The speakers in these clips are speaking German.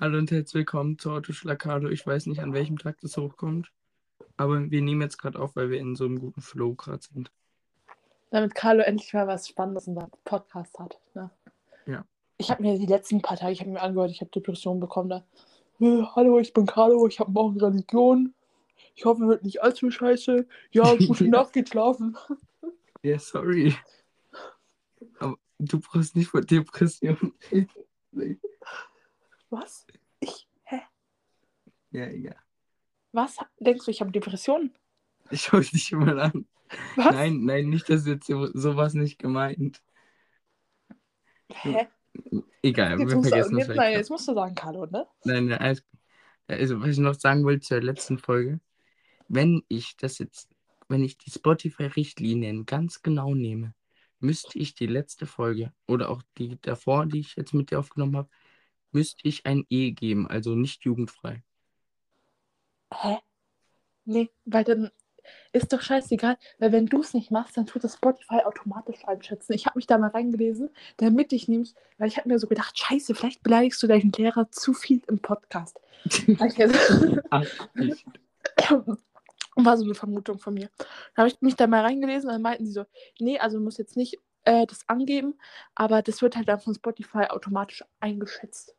Hallo und herzlich willkommen zu Autoschlagado. Ich weiß nicht, an welchem Tag das hochkommt, aber wir nehmen jetzt gerade auf, weil wir in so einem guten Flow gerade sind. Damit Carlo endlich mal was Spannendes in seinem Podcast hat. Ne? Ja. Ich habe mir die letzten paar Tage, ich habe mir angehört, ich habe Depressionen bekommen da. Äh, Hallo, ich bin Carlo, ich habe morgen Religion. Ich hoffe, wird nicht allzu scheiße. Ja, gute. Nacht, geht schlafen. Ja, sorry. Aber du brauchst nicht von Depressionen. Was? Ich? Hä? Ja, egal. Was? Denkst du, ich habe Depressionen? Ich schau dich mal an. Was? Nein, nein, nicht, dass jetzt so- sowas nicht gemeint. Hä? Egal, Jetzt wir du, vergessen jetzt, das nein, jetzt musst du sagen, Carlo, ne? Nein, nein, alles. Also, was ich noch sagen wollte zur letzten Folge, wenn ich das jetzt, wenn ich die Spotify-Richtlinien ganz genau nehme, müsste ich die letzte Folge oder auch die davor, die ich jetzt mit dir aufgenommen habe, müsste ich ein E geben, also nicht jugendfrei. Hä? Nee, weil dann ist doch scheißegal, weil wenn du es nicht machst, dann tut das Spotify automatisch einschätzen. Ich habe mich da mal reingelesen, damit ich nämlich, weil ich habe mir so gedacht, scheiße, vielleicht beleidigst du deinen Lehrer zu viel im Podcast. Ach, War so eine Vermutung von mir. Da habe ich mich da mal reingelesen und dann meinten sie so, nee, also du musst jetzt nicht äh, das angeben, aber das wird halt dann von Spotify automatisch eingeschätzt.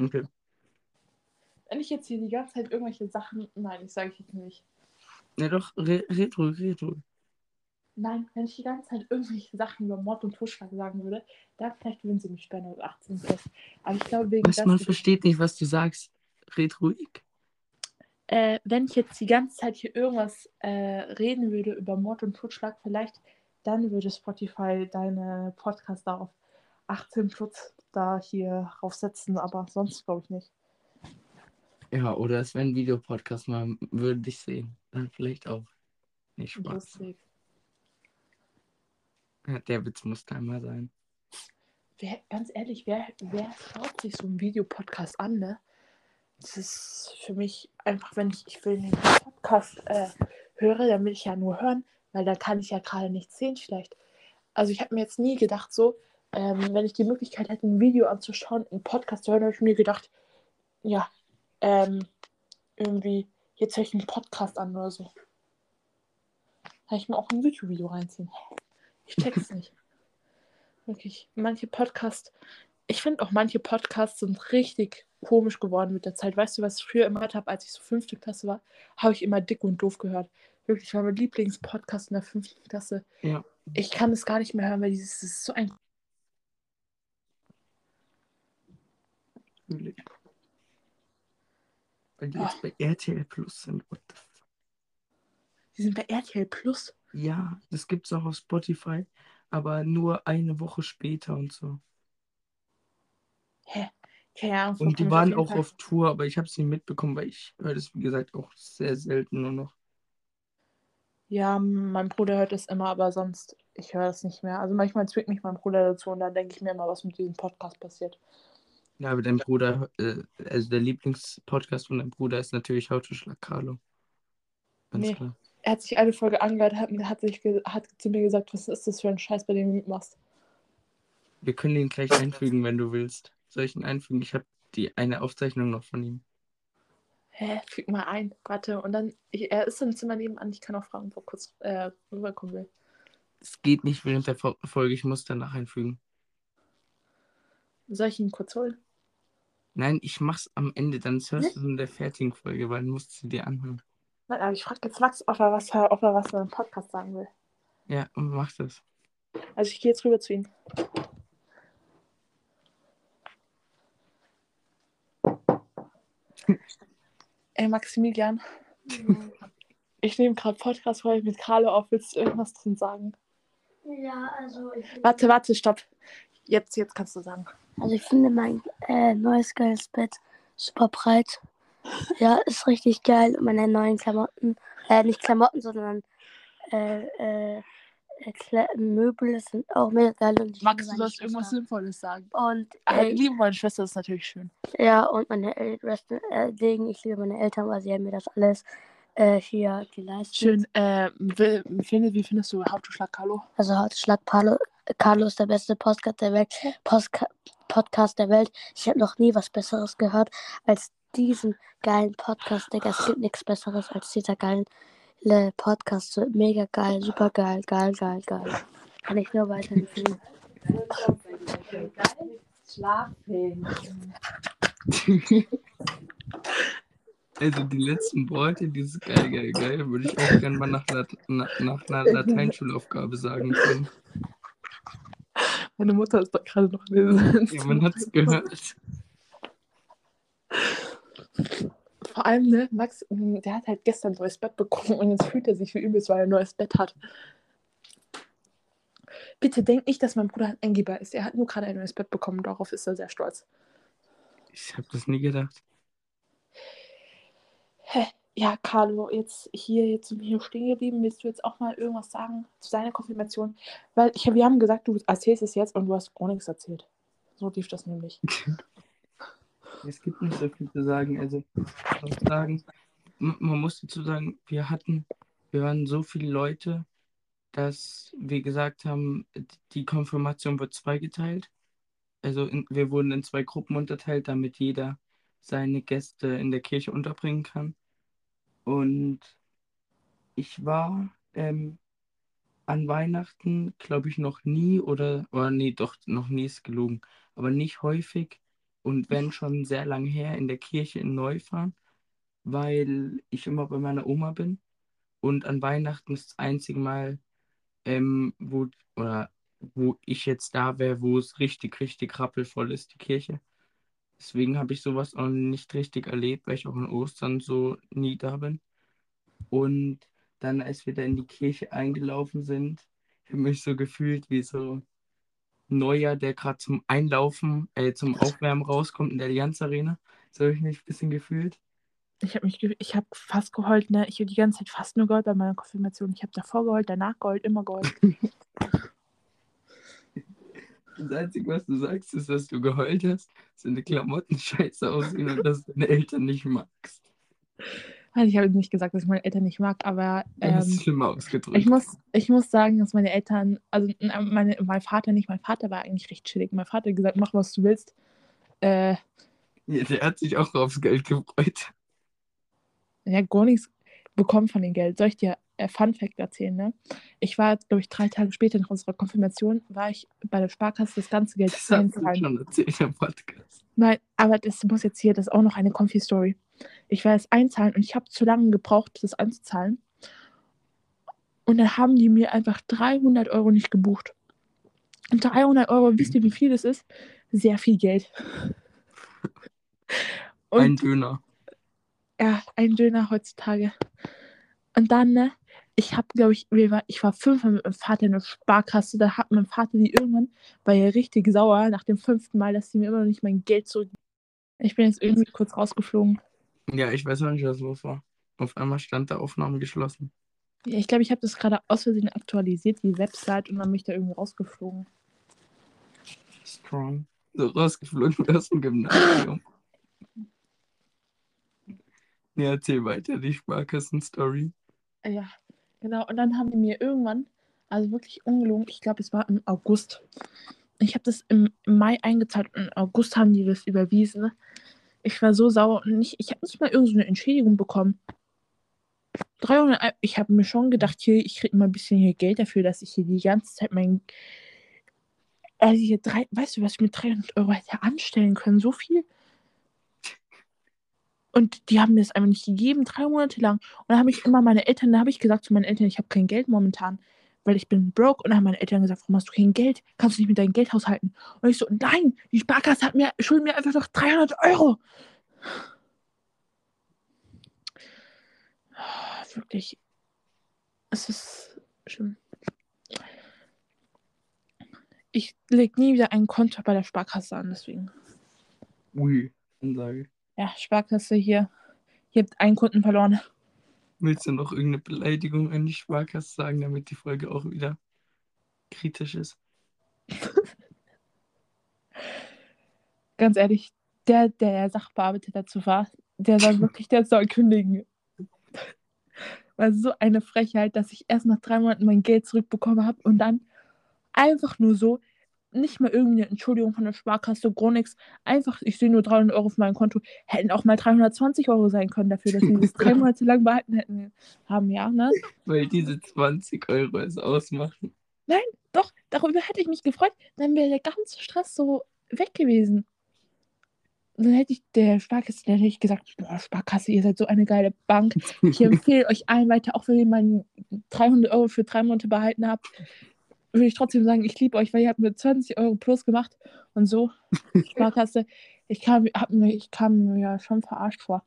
Okay. Wenn ich jetzt hier die ganze Zeit irgendwelche Sachen, nein, ich sage ich jetzt nicht. Ja doch, re red ruhig, red ruhig. Nein, wenn ich die ganze Zeit irgendwelche Sachen über Mord und Totschlag sagen würde, dann vielleicht würden sie mich sperren oder 18 plus. Aber ich glaube, wegen Was, man versteht nicht, was du sagst. Red ruhig. äh, wenn ich jetzt die ganze Zeit hier irgendwas äh, reden würde über Mord und Totschlag, vielleicht dann würde Spotify deine Podcast da auf 18 plus da hier raufsetzen, aber sonst glaube ich nicht. Ja, oder es wäre ein Videopodcast, man würde dich sehen. Dann vielleicht auch. Nicht Spaß. Ja, der Witz muss da einmal sein. Wer, ganz ehrlich, wer, wer schaut sich so einen Videopodcast an, ne? Das ist für mich einfach, wenn ich, ich will einen Podcast äh, höre, dann will ich ja nur hören, weil da kann ich ja gerade nichts sehen vielleicht. Also ich habe mir jetzt nie gedacht, so, ähm, wenn ich die Möglichkeit hätte, ein Video anzuschauen, einen Podcast zu hören, habe ich mir gedacht, ja, ähm, irgendwie, jetzt höre ich einen Podcast an oder so. Kann ich mir auch ein YouTube-Video reinziehen. Ich check's nicht. Wirklich. Manche Podcasts, ich finde auch manche Podcasts sind richtig komisch geworden mit der Zeit. Weißt du, was ich früher immer gehört habe, als ich so fünfte Klasse war, habe ich immer dick und doof gehört. Wirklich, war mein Lieblingspodcast in der fünften Klasse. Ja. Ich kann es gar nicht mehr hören, weil dieses ist so ein. Natürlich. Weil die jetzt bei RTL Plus sind. What the fuck? Die sind bei RTL Plus. Ja, das gibt's auch auf Spotify, aber nur eine Woche später und so. Hä? Keine Ahnung. Und die waren auch Fall. auf Tour, aber ich habe sie nicht mitbekommen, weil ich höre das, wie gesagt, auch sehr selten nur noch. Ja, mein Bruder hört es immer, aber sonst, ich höre es nicht mehr. Also manchmal zwingt mich mein Bruder dazu und dann denke ich mir immer, was mit diesem Podcast passiert. Ja, aber dein Bruder, äh, also der Lieblingspodcast von deinem Bruder ist natürlich How to Schlag Carlo. Ganz Nee. klar. Er hat sich eine Folge angehört, hat, hat, sich hat zu mir gesagt, was ist das für ein Scheiß, bei dem du mitmachst. Wir können ihn gleich einfügen, wenn du willst. Soll ich ihn einfügen? Ich habe die eine Aufzeichnung noch von ihm. Hä, füg mal ein. Warte, und dann, ich, er ist im Zimmer nebenan, ich kann auch fragen, ob er kurz äh, rüberkommen will. Es geht nicht während der Fo- Folge, ich muss danach einfügen. Soll ich ihn kurz holen? Nein, ich mach's am Ende, dann hörst du in der fertigen Folge, weil dann musst du sie dir anhören. Nein, aber ich frage jetzt Max, ob er was, ob er was in einem Podcast sagen will. Ja, und mach das. Also ich gehe jetzt rüber zu ihm. Ey, Maximilian, ich nehme gerade Podcast-Folge mit Carlo auf. Willst du irgendwas drin sagen? Ja, also ich, Warte, warte, stopp. Jetzt, jetzt kannst du sagen. Also ich finde mein äh, neues geiles Bett super breit. Ja, ist richtig geil. Und meine neuen Klamotten, äh, nicht Klamotten, sondern äh, äh, äh, Kle Möbel sind auch mega geil. Und ich liebe du sollst irgendwas. Sinnvolles sagen. Und Äh, äh, liebe meine Schwester, das ist natürlich schön. ja, und meine Eltern, äh, Ding, ich liebe meine Eltern, weil sie haben mir das alles äh, hier geleistet. Schön. Äh, wie, wie findest- du How to Schlag Carlo? Also heute Schlag Carlo, Carlo ist der beste Podcast der Welt. Postka Podcast der Welt. Ich habe noch nie was Besseres gehört als diesen geilen Podcast, Digga. Es gibt nichts Besseres als dieser geile Podcast. So mega geil, super geil, geil, geil, geil. Kann ich nur weiterempfehlen. Schlafen. Also die letzten Worte, dieses geil, geil, geil, würde ich auch gerne mal nach, Lat na, nach einer Lateinschulaufgabe sagen können. Meine Mutter ist doch gerade noch lesen. Ja, man hat es gehört. Vor allem, ne, Max, mh, der hat halt gestern ein neues Bett bekommen und jetzt fühlt er sich wie übelst, weil er ein neues Bett hat. Bitte denk nicht, dass mein Bruder ein Eingeber ist. Er hat nur gerade ein neues Bett bekommen, darauf ist er sehr stolz. Ich habe das nie gedacht. Hä? Ja, Carlo, jetzt hier, jetzt sind wir hier stehen geblieben. Willst du jetzt auch mal irgendwas sagen zu deiner Konfirmation? Weil ich, wir haben gesagt, du erzählst es jetzt und du hast gar nichts erzählt. So lief das nämlich. Es gibt nicht so viel zu sagen. Also, ich muss sagen, man muss dazu sagen, wir hatten, wir waren so viele Leute, dass wir gesagt haben, die Konfirmation wird zweigeteilt. Also in, wir wurden in zwei Gruppen unterteilt, damit jeder seine Gäste in der Kirche unterbringen kann. Und ich war ähm, an Weihnachten, glaube ich, noch nie oder, oder nee, doch, noch nie ist gelogen, aber nicht häufig und wenn schon sehr lang her in der Kirche in Neufahren, weil ich immer bei meiner Oma bin und an Weihnachten ist das einzige Mal, ähm, wo, oder wo ich jetzt da wäre, wo es richtig, richtig rappelvoll ist, die Kirche. Deswegen habe ich sowas auch nicht richtig erlebt, weil ich auch in Ostern so nie da bin. Und dann, als wir da in die Kirche eingelaufen sind, habe ich mich so gefühlt wie so Neuer, der gerade zum Einlaufen, äh, zum Aufwärmen rauskommt in der Allianz Arena. So habe ich mich ein bisschen gefühlt. Ich habe mich, ich habe fast geheult, ne? Ich habe die ganze Zeit fast nur geheult bei meiner Konfirmation. Ich habe davor geheult, danach geheult, immer geheult. Das Einzige, was du sagst, ist, dass du geheult hast, dass deine Klamotten scheiße aussehen und dass du deine Eltern nicht magst. Also ich habe nicht gesagt, dass ich meine Eltern nicht mag, aber Das ähm, ist schlimmer ausgedrückt. ich, muss, ich muss sagen, dass meine Eltern, also äh, meine, mein Vater nicht, mein Vater war eigentlich recht chillig. Mein Vater hat gesagt, mach was du willst. Äh, Ja, der hat sich auch aufs Geld gefreut. hat gar nichts bekommen von dem Geld. Soll ich dir äh, Fun Fact erzählen, ne? Ich war, glaube ich, drei Tage später nach unserer Konfirmation, war ich bei der Sparkasse das ganze Geld Das hast du einzahlen. schon erzählt im Podcast. Nein, aber das muss jetzt hier, das ist auch noch eine Konfi-Story. Ich werde es einzahlen und ich habe zu lange gebraucht, das einzuzahlen. Und dann haben die mir einfach 300 Euro nicht gebucht. Und 300 Euro, wisst ihr, wie viel das ist? Sehr viel Geld. Und Ein Döner. Ja, ein Döner heutzutage. Und dann, ne, ich habe, glaube ich, war, ich war fünfmal mit meinem Vater in der Sparkasse. Da hat mein Vater die irgendwann, war ja richtig sauer nach dem fünften Mal, dass sie mir immer noch nicht mein Geld zurück. Ich bin jetzt irgendwie kurz rausgeflogen. Ja, ich weiß auch nicht, was los war. Auf einmal stand da Aufnahme geschlossen. Ja, ich glaube, ich habe das gerade aus Versehen aktualisiert, die Website, und dann bin ich da irgendwie rausgeflogen. Strong. So rausgeflogen aus dem Gymnasium. Ja, erzähl weiter die Sparkassen-Story. Ja, genau. Und dann haben die mir irgendwann, also wirklich ungelogen, ich glaube, es war im August. Ich habe das im Mai eingezahlt und im August haben die das überwiesen. Ich war so sauer und nicht, ich habe nicht mal irgendeine Entschädigung bekommen. 300, Ei- ich habe mir schon gedacht, hier, ich kriege mal ein bisschen hier Geld dafür, dass ich hier die ganze Zeit mein. Also hier drei, weißt du, was ich mit 300 Euro hätte anstellen können? So viel. Und die haben mir das einfach nicht gegeben, drei Monate lang. Und dann habe ich immer meine Eltern, da habe ich gesagt zu meinen Eltern, ich habe kein Geld momentan, weil ich bin broke. Und dann haben meine Eltern gesagt, warum hast du kein Geld? Kannst du nicht mit deinem Geld haushalten? Und ich so, nein, die Sparkasse hat mir, schuldet mir einfach noch 300 Euro. Wirklich, es ist schlimm. Ich lege nie wieder ein Konto bei der Sparkasse an, deswegen. Ui, Ansage. Ja, Sparkasse hier. Ihr habt einen Kunden verloren. Willst du noch irgendeine Beleidigung an die Sparkasse sagen, damit die Folge auch wieder kritisch ist? Ganz ehrlich, der, der Sachbearbeiter dazu war, der soll wirklich, der soll kündigen. War so eine Frechheit, dass ich erst nach drei Monaten mein Geld zurückbekommen habe und dann Einfach nur so, nicht mal irgendeine Entschuldigung von der Sparkasse, gar nichts. Einfach, ich sehe nur 300 Euro auf meinem Konto. Hätten auch mal 320 Euro sein können dafür, dass sie das drei Monate lang behalten hätten. Haben, ja, ne? Weil diese 20 Euro es ausmachen. Doch, darüber hätte ich mich gefreut. Dann wäre der ganze Stress so weg gewesen. Dann hätte ich der Sparkasse, dann hätte ich gesagt, boah, Sparkasse, ihr seid so eine geile Bank. Ich empfehle euch allen weiter, auch wenn ihr mal 300 Euro für drei Monate behalten habt, würde ich trotzdem sagen, ich liebe euch, weil ihr habt mir 20 Euro plus gemacht und so. Sparkasse, ich kam, hab mir, ich kam mir ja schon verarscht vor.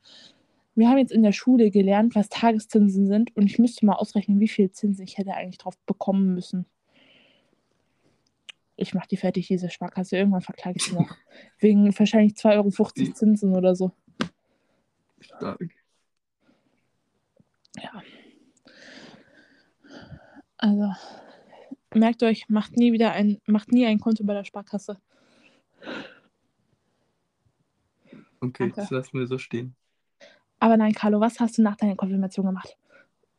Wir haben jetzt in der Schule gelernt, was Tageszinsen sind und ich müsste mal ausrechnen, wie viel Zinsen ich hätte eigentlich drauf bekommen müssen. Ich mache die fertig, diese Sparkasse. Irgendwann verklage ich sie noch. Wegen wahrscheinlich 2,50 Euro Zinsen oder so. Stark. Ja. Also, merkt euch, macht nie wieder ein, macht nie ein Konto bei der Sparkasse. Okay, Danke. das lassen wir so stehen. Aber nein, Carlo, was hast du nach deiner Konfirmation gemacht?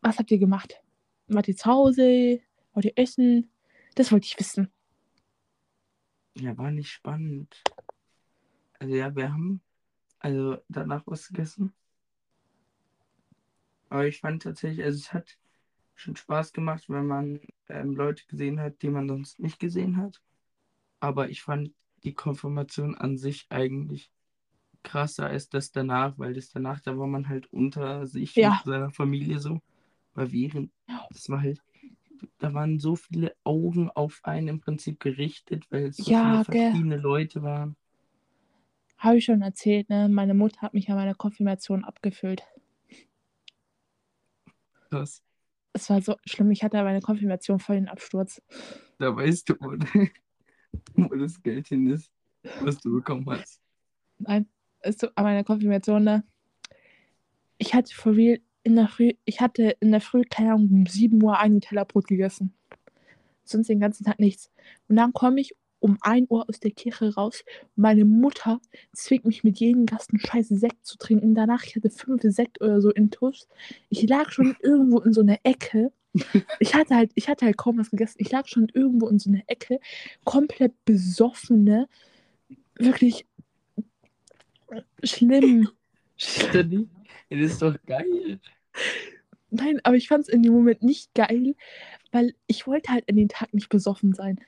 Was habt ihr gemacht? Wart ihr zu Hause? Wollt ihr essen? Das wollte ich wissen. Ja, war nicht spannend. Also ja, wir haben also danach was gegessen. Aber ich fand tatsächlich, also es hat schon Spaß gemacht, wenn man ähm, Leute gesehen hat, die man sonst nicht gesehen hat. Aber ich fand die Konfirmation an sich eigentlich krasser als das danach, weil das danach, da war man halt unter sich Ja. mit seiner Familie so. Weil während, das war halt, da waren so viele Augen auf einen im Prinzip gerichtet, weil es so Ja, viele gell. verschiedene Leute waren. Habe ich schon erzählt, ne? Meine Mutter hat mich an meiner Konfirmation abgefüllt. Krass. Es war so schlimm. Ich hatte an meiner Konfirmation voll den Absturz. Da weißt du, wo, wo das Geld hin ist, was du bekommen hast. Nein, ist so, an meiner Konfirmation, ne? Ich hatte for real in der Früh, ich hatte in der Früh, keine Ahnung, um 7 Uhr ein Nutella-Brot gegessen. Sonst den ganzen Tag nichts. Und dann komme ich um 1 Uhr aus der Kirche raus. Meine Mutter zwingt mich mit jedem Gast einen scheiß Sekt zu trinken. Danach, ich hatte fünf Sekt oder so in Tuss. Ich lag schon irgendwo in so einer Ecke. Ich hatte halt, ich hatte halt kaum was gegessen. Ich lag schon irgendwo in so einer Ecke, komplett besoffene, wirklich schlimm. Stani, das ist doch geil. Nein, aber ich fand es in dem Moment nicht geil, weil ich wollte halt an den Tag nicht besoffen sein.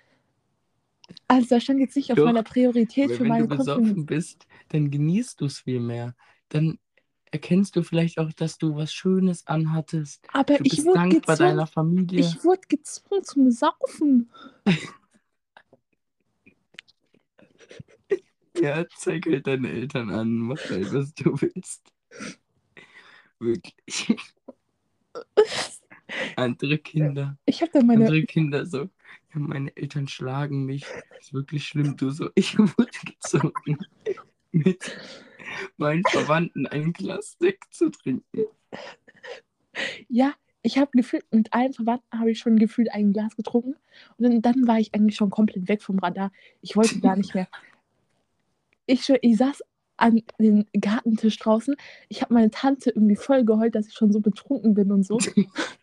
Also da stand jetzt nicht auf Doch, meiner Priorität Weil für wenn meine du Konfirmation. besoffen bist, dann genießt du es viel mehr. Dann erkennst du vielleicht auch, dass du was Schönes anhattest. Aber Du ich wurde dankbar gezwungen, deiner Familie. ich wurde gezwungen zum Saufen. Ja, zeig halt deine Eltern an, mach halt, was du willst. Wirklich. Andere Kinder, Ich habe dann meine, andere Kinder so, ja, meine Eltern schlagen mich, ist wirklich schlimm, du so, ich wurde gezogen, mit meinen Verwandten ein Glas Sekt zu trinken. ja, ich habe gefühlt, mit allen Verwandten habe ich schon gefühlt ein Glas getrunken. Und dann, dann war ich eigentlich schon komplett weg vom Radar. Ich wollte gar nicht mehr. Ich, ich saß an dem Gartentisch draußen. Ich habe meine Tante irgendwie voll geheult, dass ich schon so betrunken bin und so.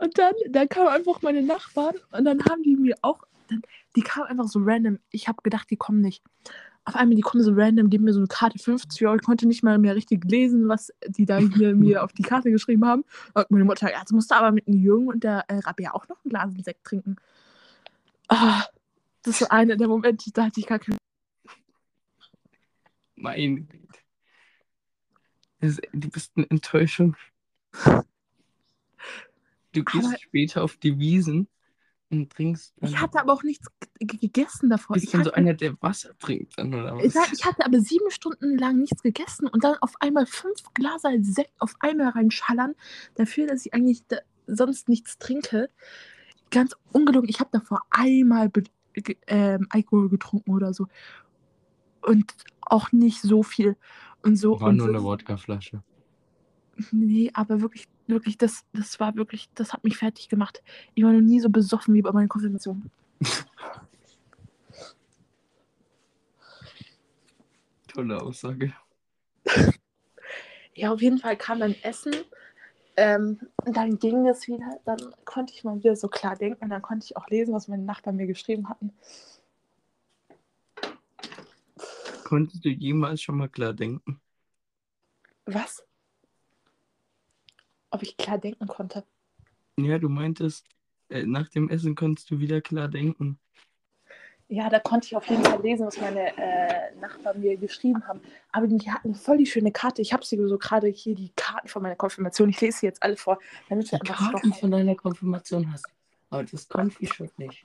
Und dann, dann kamen einfach meine Nachbarn und dann haben die mir auch, dann, die kamen einfach so random. Ich habe gedacht, die kommen nicht. Auf einmal, die kommen so random, geben mir so eine Karte 50 Euro. Ich konnte nicht mal mehr richtig lesen, was die da hier mir auf die Karte geschrieben haben. Und meine Mutter, ja, jetzt musst du aber mit dem Jürgen und der äh, Rabia auch noch ein Glas Sekt trinken. Ah, das ist so einer der Momente, da hatte ich gar keinen. Mein Gott. Das- Du bist eine Enttäuschung. Du gehst Aber- später auf die Wiesen und trinkst. Ich dann- hatte aber auch nichts gegessen davor. bist Ich dann so einer, der Wasser trinkt dann, oder ich, was? ich hatte aber sieben Stunden lang nichts gegessen und dann auf einmal fünf Glaser Sekt auf einmal reinschallern, dafür, dass ich eigentlich da, sonst nichts trinke. Ganz ungelogen, ich habe davor einmal ähm, Alkohol getrunken oder so. Und auch nicht so viel. Und so. War und nur so, eine Wodkaflasche. Nee, aber wirklich, wirklich, das, das war wirklich, das hat mich fertig gemacht. Ich war noch nie so besoffen wie bei meiner Konfirmation. Tolle Aussage. Ja, auf jeden Fall kam dann Essen. Ähm, und dann ging es wieder, dann konnte ich mal wieder so klar denken und dann konnte ich auch lesen, was meine Nachbarn mir geschrieben hatten. Konntest du jemals schon mal klar denken? Was? Ob ich klar denken konnte. Ja, du meintest, äh, nach dem Essen konntest du wieder klar denken. Ja, da konnte ich auf jeden Fall lesen, was meine äh, Nachbarn mir geschrieben haben. Aber die hatten voll die schöne Karte. Ich habe sie so gerade hier, die Karten von meiner Konfirmation. Ich lese sie jetzt alle vor, damit Die einfach Karten von deiner Konfirmation hast. Aber das Konfi-Shot nicht.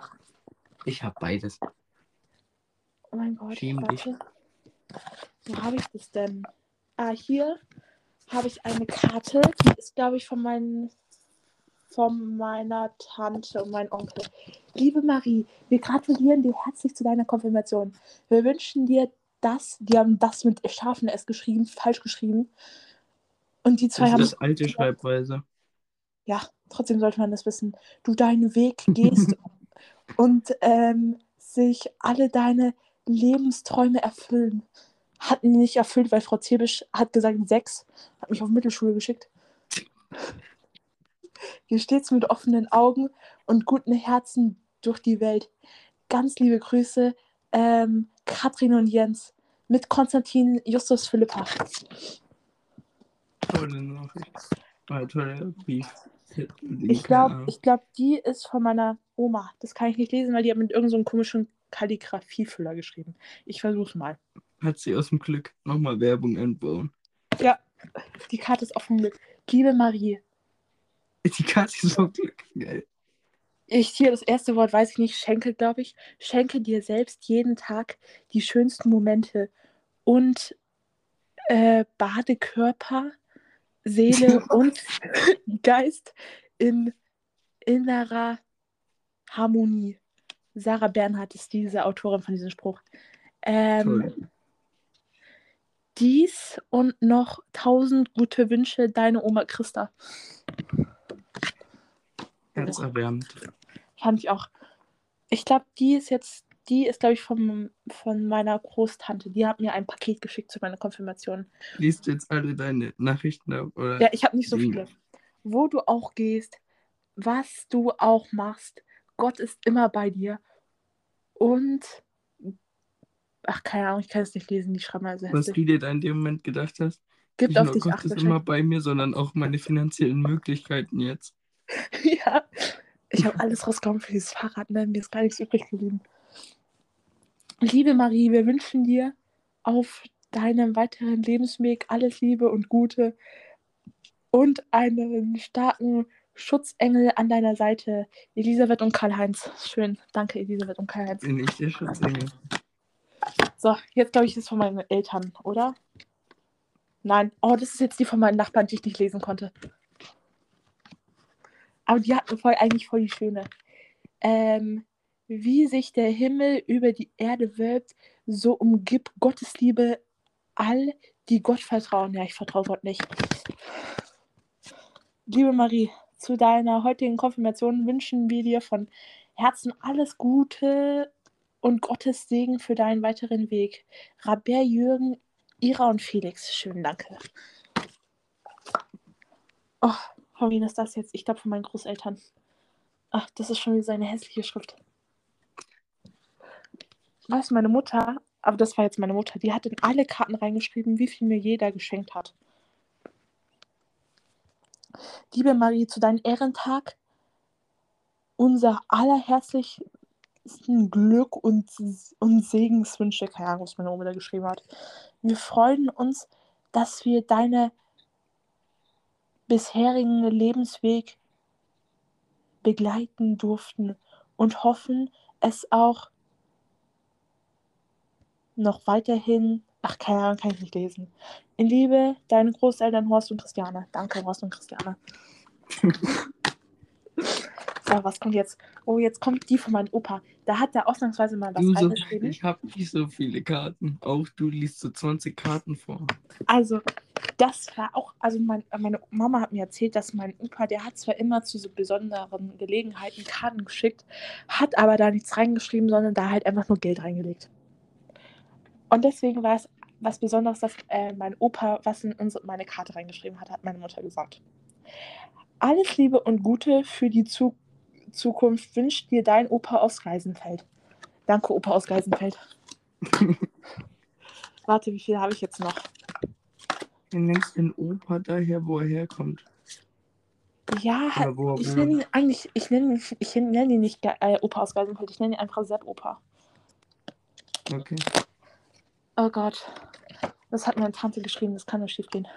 Ich habe beides. Oh mein Gott, Schäm dich. Wo habe ich das denn? Ah, hier habe ich eine Karte. Die ist, glaube ich, von, meinen, von meiner Tante und meinem Onkel. Liebe Marie, wir gratulieren dir herzlich zu deiner Konfirmation. Wir wünschen dir das, die haben das mit scharfen S geschrieben, falsch geschrieben. Und die zwei Das haben ist das alte Schreibweise. ja, trotzdem sollte man das wissen, du deinen Weg gehst und ähm, sich alle deine Lebensträume erfüllen. Hatten die nicht erfüllt, weil Frau Zebisch hat gesagt sechs, hat mich auf Mittelschule geschickt. Geh stets mit offenen Augen und guten Herzen durch die Welt. Ganz liebe Grüße, ähm, Katrin und Jens mit Konstantin Justus Philippa. Tolle Nachricht. Toller Brief. Ich glaube, ich glaub, die ist von meiner Oma. Das kann ich nicht lesen, weil die hat mit irgendeinem so komischen Kalligrafiefüller geschrieben. Ich versuche mal. Hat sie aus dem Glück nochmal Werbung einbauen. Die Karte ist offen Glück. Liebe Marie, Die Karte ist so Glück. Geil. ich hier das erste Wort weiß ich nicht, schenke, glaube ich. Schenke dir selbst jeden Tag die schönsten Momente und äh, bade Körper, Seele und Geist in innerer Harmonie. Sarah Bernhardt ist diese Autorin von diesem Spruch. Ähm, Toll. Dies und noch tausend gute Wünsche, deine Oma Christa. Herzerwärmend. Fand ich auch. Ich glaube, die ist jetzt, die ist, glaube ich, vom, von meiner Großtante. Die hat mir ein Paket geschickt zu meiner Konfirmation. Liest jetzt alle deine Nachrichten ab, oder? Ja, ich habe nicht so viele. Wo du auch gehst, was du auch machst, Gott ist immer bei dir. Und, ach, keine Ahnung, ich kann es nicht lesen, die schreiben also Was du dir da in dem Moment gedacht hast. Gibt Nicht auf nur dich Gott acht. ist immer bei mir, sondern auch meine finanziellen Möglichkeiten jetzt. ja. Ich habe alles rausgekommen für dieses Fahrrad, ne? Mir ist gar nichts übrig geblieben. Liebe Marie, wir wünschen dir auf deinem weiteren Lebensweg alles Liebe und Gute und einen starken Schutzengel an deiner Seite. Elisabeth und Karl-Heinz. Schön. Danke, Elisabeth und Karl-Heinz. Bin ich der Schutzengel. So, jetzt glaube ich, ist von meinen Eltern, oder? Nein. Oh, das ist jetzt die von meinen Nachbarn, die ich nicht lesen konnte. Aber die hatten voll, eigentlich voll die schöne. Ähm, wie sich der Himmel über die Erde wölbt, so umgibt Gottes Liebe all, die Gott vertrauen. Ja, ich vertraue Gott nicht. Liebe Marie, zu deiner heutigen Konfirmation wünschen wir dir von Herzen alles Gute und Gottes Segen für deinen weiteren Weg. Rabert, Jürgen, Ira und Felix. Schönen Danke. Oh, von wem ist das jetzt? Ich glaube von meinen Großeltern. Ach, das ist schon wieder so eine hässliche Schrift. Du, meine Mutter, aber das war jetzt meine Mutter, die hat in alle Karten reingeschrieben, wie viel mir jeder geschenkt hat. Liebe Marie, zu deinem Ehrentag unser allerherzlichsten Glück und, und Segenswünsche. Keine Ahnung, was meine Oma da geschrieben hat. Wir freuen uns, dass wir deine bisherigen Lebensweg begleiten durften und hoffen, es auch noch weiterhin. Ach, keine Ahnung, kann ich nicht lesen. In Liebe, deine Großeltern Horst und Christiane. Danke, Horst und Christiane. so, was kommt jetzt? Oh, jetzt kommt die von meinem Opa. Da hat er ausnahmsweise mal was Du so, reingeschrieben. ich habe nicht so viele Karten. Auch du liest so 20 Karten vor. Also, das war auch, also mein, meine Mama hat mir erzählt, dass mein Opa, der hat zwar immer zu so besonderen Gelegenheiten Karten geschickt, hat aber da nichts reingeschrieben, sondern da halt einfach nur Geld reingelegt. Und deswegen war es was Besonderes, dass äh, mein Opa was in unsere, meine Karte reingeschrieben hat, hat meine Mutter gesagt. Alles Liebe und Gute für die Zu Zukunft wünscht dir dein Opa aus Geisenfeld. Danke, Opa aus Geisenfeld. Warte, wie viel habe ich jetzt noch? Du nennst den Opa daher, wo er herkommt. Ja, wo er ich nenne ihn eigentlich, ich nenne ihn, ich nenne ihn nicht äh, Opa aus Geisenfeld, ich nenne ihn einfach Sepp Opa. Okay. Oh Gott. Das hat meine Tante geschrieben, das kann nur schief gehen.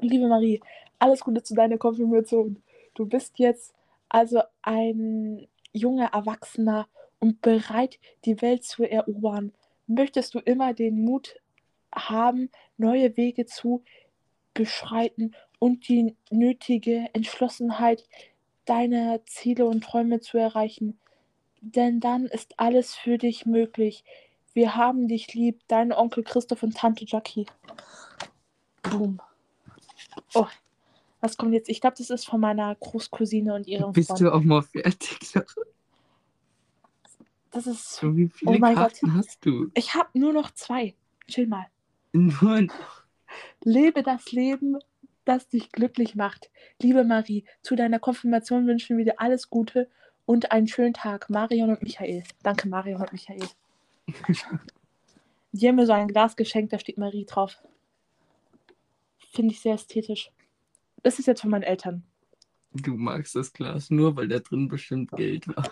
Liebe Marie, alles Gute zu deiner Konfirmation. Du bist jetzt also ein junger Erwachsener und bereit, die Welt zu erobern. Möchtest du immer den Mut haben, neue Wege zu beschreiten und die nötige Entschlossenheit, deine Ziele und Träume zu erreichen. Denn dann ist alles für dich möglich. Wir haben dich lieb, dein Onkel Christoph und Tante Jackie. Boom. Oh, was kommt jetzt? Ich glaube, das ist von meiner Großcousine und ihrem Bist Freund. du auch mal fertig? Das ist. So, wie viele Oh mein Gott. Karten hast du? Ich habe nur noch zwei. Chill mal. Nur Lebe das Leben, das dich glücklich macht. Liebe Marie, zu deiner Konfirmation wünschen wir dir alles Gute und einen schönen Tag. Marion und Michael. Danke, Marion und Michael. Die haben mir so ein Glas geschenkt, da steht Marie drauf. Finde ich sehr ästhetisch. Das ist jetzt von meinen Eltern. Du magst das Glas nur, weil da drin bestimmt Geld war.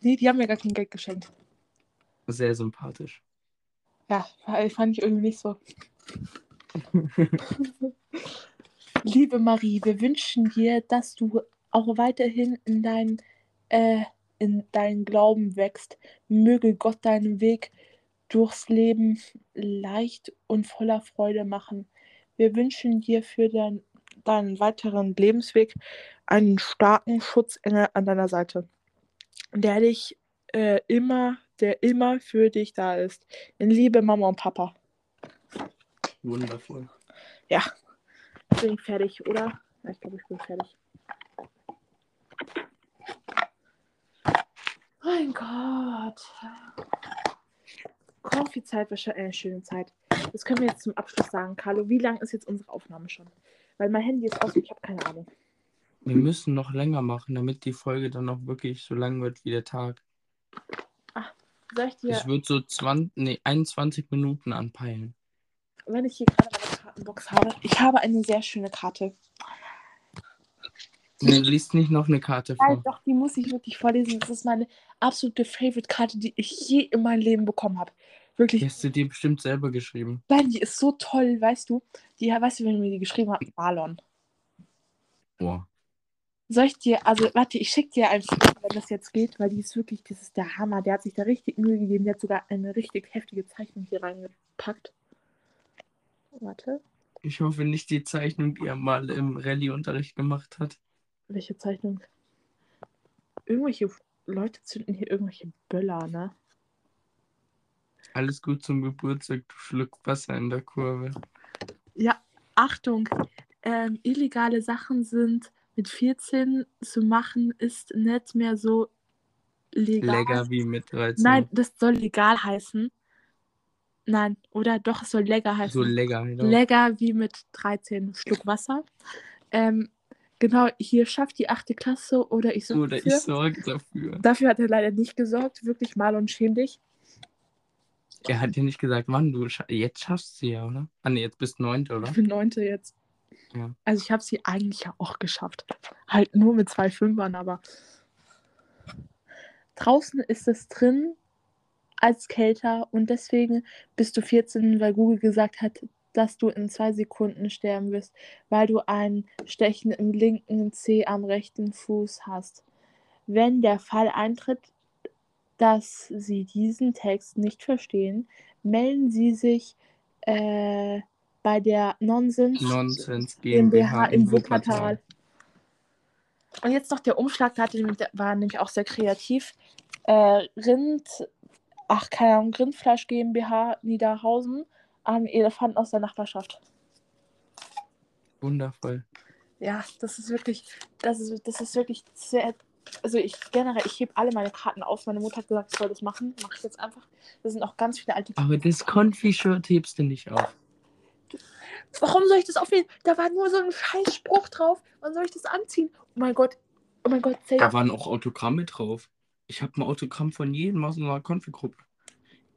Nee, die haben mir gar kein Geld geschenkt. Sehr sympathisch. Ja, fand ich irgendwie nicht so. Liebe Marie, wir wünschen dir, dass du auch weiterhin in deinen äh, in deinen Glauben wächst. Möge Gott deinen Weg durchs Leben leicht und voller Freude machen. Wir wünschen dir für dein, deinen weiteren Lebensweg einen starken Schutzengel an deiner Seite, der dich äh, immer, der immer für dich da ist. In Liebe, Mama und Papa. Wundervoll. Ja, bin ich fertig, oder? Ja, ich glaube, ich bin fertig. Mein Gott. Konfi-Zeit war schon eine schöne Zeit. Das können wir jetzt zum Abschluss sagen. Carlo, wie lang ist jetzt unsere Aufnahme schon? Weil mein Handy ist aus und ich habe keine Ahnung. Wir müssen noch länger machen, damit die Folge dann auch wirklich so lang wird wie der Tag. Soll ich dir, Ich würde so 20, nee, 21 Minuten anpeilen. wenn ich hier gerade meine Kartenbox habe, ich habe eine sehr schöne Karte. Du liest nicht noch eine Karte Nein, vor. doch, die muss ich wirklich vorlesen. Das ist meine absolute Favorite-Karte, die ich je in meinem Leben bekommen habe. Wirklich. Die hast du dir bestimmt selber geschrieben. Nein, die ist so toll, weißt du? Die, weißt du, wenn mir die geschrieben hat? Marlon. Boah. Soll ich dir, also warte, ich schicke dir ein Foto, wenn das jetzt geht, weil die ist wirklich, das ist der Hammer. Der hat sich da richtig Mühe gegeben. Der hat sogar eine richtig heftige Zeichnung hier reingepackt. Warte, Ich hoffe nicht die Zeichnung, die er mal im Rallye-Unterricht gemacht hat. welche Zeichnung? Irgendwelche Leute zünden hier irgendwelche Böller, ne? Alles gut zum Geburtstag, du Schluck Wasser in der Kurve. Ja, Achtung, ähm, illegale Sachen sind mit 14 zu machen, ist nicht mehr so legal. Lecker wie mit 13. Nein, das soll legal heißen. Nein, oder doch, es soll lecker heißen. So lecker. Genau. lecker wie mit 13 Schluck Wasser. Ähm, genau, hier schafft die 8. Klasse oder ich sorge Oder ich dafür. sorge dafür. Dafür hat er leider nicht gesorgt. Wirklich mal und schäm dich. Er hat ja nicht gesagt, wann du scha jetzt schaffst du ja, oder? Ah ne, jetzt bist neunte, oder? Ich bin Neunte jetzt. Ja. Also ich habe sie eigentlich ja auch geschafft. Halt nur mit zwei Fünfern, aber draußen ist es drin als kälter und deswegen bist du 14, weil Google gesagt hat, dass du in zwei Sekunden sterben wirst, weil du ein Stechen im linken Zeh am rechten Fuß hast. Wenn der Fall eintritt, dass Sie diesen Text nicht verstehen, melden Sie sich äh, bei der Nonsens Nonsens GmbH GmbH in Wuppertal. Und jetzt noch der Umschlag, der, hatte, nämlich- der war nämlich auch sehr kreativ. Äh, Rind, ach keine Ahnung, Rindfleisch GmbH Niederhausen an Elefanten aus der Nachbarschaft. Wundervoll. Ja, das ist wirklich, das ist, das ist wirklich sehr, also ich generell, ich hebe alle meine Karten auf. Meine Mutter hat gesagt, ich soll das machen. Mache ich jetzt einfach. Da sind auch ganz viele alte Aber das Confi-Shirt hebst du nicht auf. Warum soll ich das aufnehmen? Da war nur so ein scheiß Spruch drauf. Wann soll ich das anziehen? Oh mein Gott. Oh mein Gott, safe. Da waren auch Autogramme drauf. Ich habe ein Autogramm von jedem aus unserer Konfigruppe.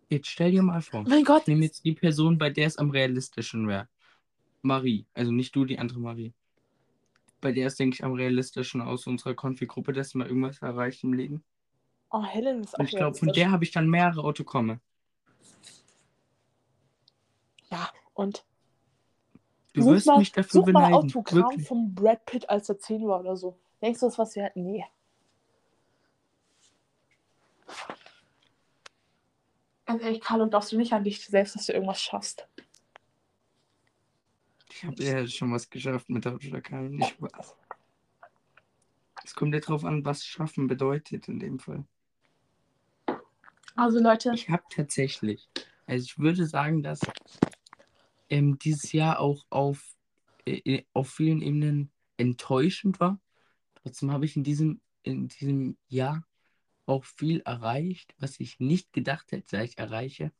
Jetzt stell dir mal vor. Oh mein Gott. Ich nehme jetzt die Person, bei der es am realistischen wäre. Marie. Also nicht du, die andere Marie. Bei der ist, denke ich, am realistischen aus unserer Konfigruppe, dass man irgendwas erreicht im Leben. Oh, Helen ist auch Und ich glaube, von der habe ich dann mehrere Autogramme. Ja, und Du such wirst mal, mich dafür such mal beneiden. Autogramm Wirklich. von Brad Pitt, als er 10 war oder so. Denkst du, das was wert? Nee. Ganz ehrlich, Carlo, glaubst du nicht an dich selbst, dass du irgendwas schaffst? Ich habe ja schon was geschafft mit der Autogramm. Nicht was. Es kommt ja drauf an, was schaffen bedeutet in dem Fall. Also Leute, Ich habe tatsächlich, also ich würde sagen, dass ähm, dieses Jahr auch auf, äh, auf vielen Ebenen enttäuschend war. Trotzdem habe ich in diesem, in diesem Jahr auch viel erreicht, was ich nicht gedacht hätte, dass ich erreiche.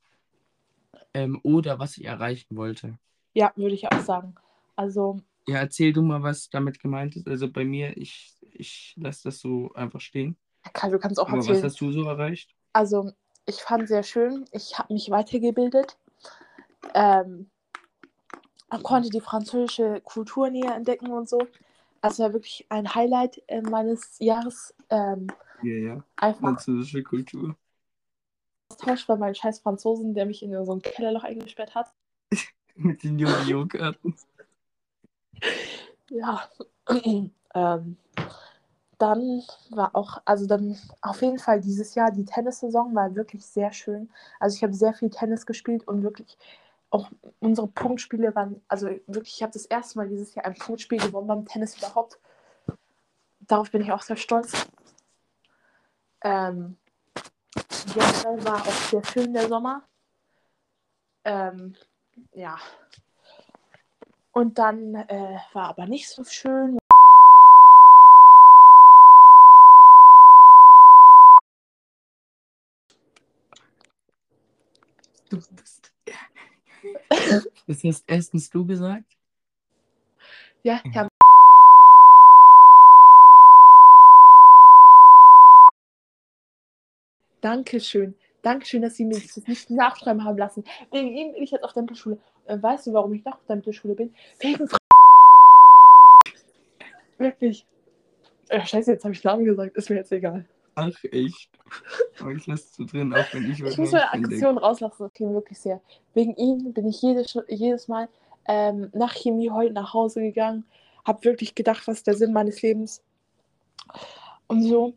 Ähm, oder was ich erreichen wollte. Ja, würde ich auch sagen. Also, Ja, erzähl du mal, was damit gemeint ist. Also bei mir, ich, ich lasse das so einfach stehen. Carlo, du kannst auch Aber was erzählen. hast du so erreicht? Also, ich fand sehr schön. Ich habe mich weitergebildet. Ähm, und konnte die französische Kultur näher entdecken und so. Also war wirklich ein Highlight äh, meines Jahres. Ähm, Ja, ja. einfach Französische Kultur. Austausch bei meinem scheiß Franzosen, der mich in so ein Kellerloch eingesperrt hat. Mit den Yu-Gi-Oh-Karten. Ja. ähm, dann war auch, also dann auf jeden Fall dieses Jahr die Tennissaison war wirklich sehr schön. Also ich habe sehr viel Tennis gespielt und wirklich auch unsere Punktspiele waren, also wirklich, ich habe das erste Mal dieses Jahr ein Punktspiel gewonnen beim Tennis überhaupt. Darauf bin ich auch sehr stolz. Ähm, generell war auch sehr schön der Sommer. Ähm, ja. Und dann äh, war aber nicht so schön. Du bist. Das hast erstens du gesagt. Ja, ja. Dankeschön. Dankeschön, dass Sie mir das nicht nachschreiben haben lassen. Wegen ihm bin ich jetzt auf der Mittelschule. Äh, weißt du, warum ich noch auf der Mittelschule bin? Wegen Fra Wirklich. Äh, scheiße, jetzt habe ich Namen gesagt. Ist mir jetzt egal. Ach, echt. Aber ich lasse es so drin, auch wenn ich Ich muss meine Aggression rauslassen. Das klingt wirklich sehr. Wegen ihm bin ich jedes, jedes Mal ähm, nach Chemie heute nach Hause gegangen. Hab wirklich gedacht, was ist der Sinn meines Lebens? Und so.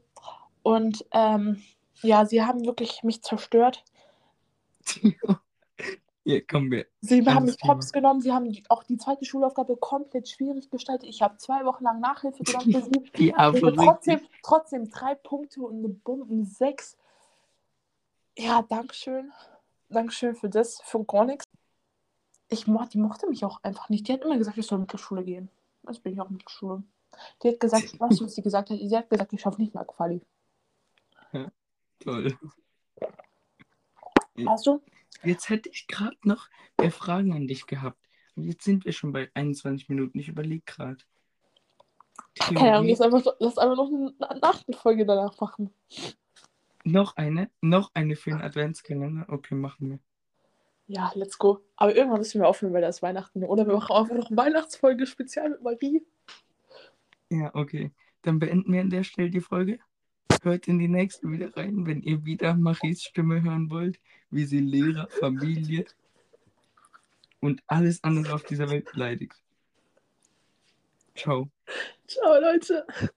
Und ähm, ja, sie haben wirklich mich zerstört. Hier, kommen wir. Sie haben mich Props genommen. Sie haben die, auch die zweite Schulaufgabe komplett schwierig gestaltet. Ich habe zwei Wochen lang Nachhilfe genommen für sie. Ja, trotzdem, trotzdem drei Punkte und eine Bomben sechs. Ja, Dankeschön. Dankeschön für das, für gar nichts. Ich mo die mochte mich auch einfach nicht. Die hat immer gesagt, ich soll Mittelschule gehen. Jetzt bin ich auch Mittelschule. Die hat gesagt, weißt du, was sie gesagt hat? Sie hat gesagt, ich schaffe nicht mal Quali. Toll. Weißt du? Jetzt hätte ich gerade noch mehr Fragen an dich gehabt. Und jetzt sind wir schon bei 21 Minuten. Ich überlege gerade. Keine Ahnung, lass einfach, lass einfach noch eine Nachfolge danach machen. Noch eine? Noch eine für den Adventskalender? Okay, machen wir. Ja, let's go. Aber irgendwann müssen wir aufhören, weil da ist Weihnachten. Oder wir machen einfach noch eine Weihnachtsfolge spezial mit Marie. Ja, okay. Dann beenden wir an der Stelle die Folge. Hört in die nächste wieder rein, wenn ihr wieder Maries Stimme hören wollt, wie sie Lehrer, Familie und alles andere auf dieser Welt beleidigt. Ciao. Ciao, Leute.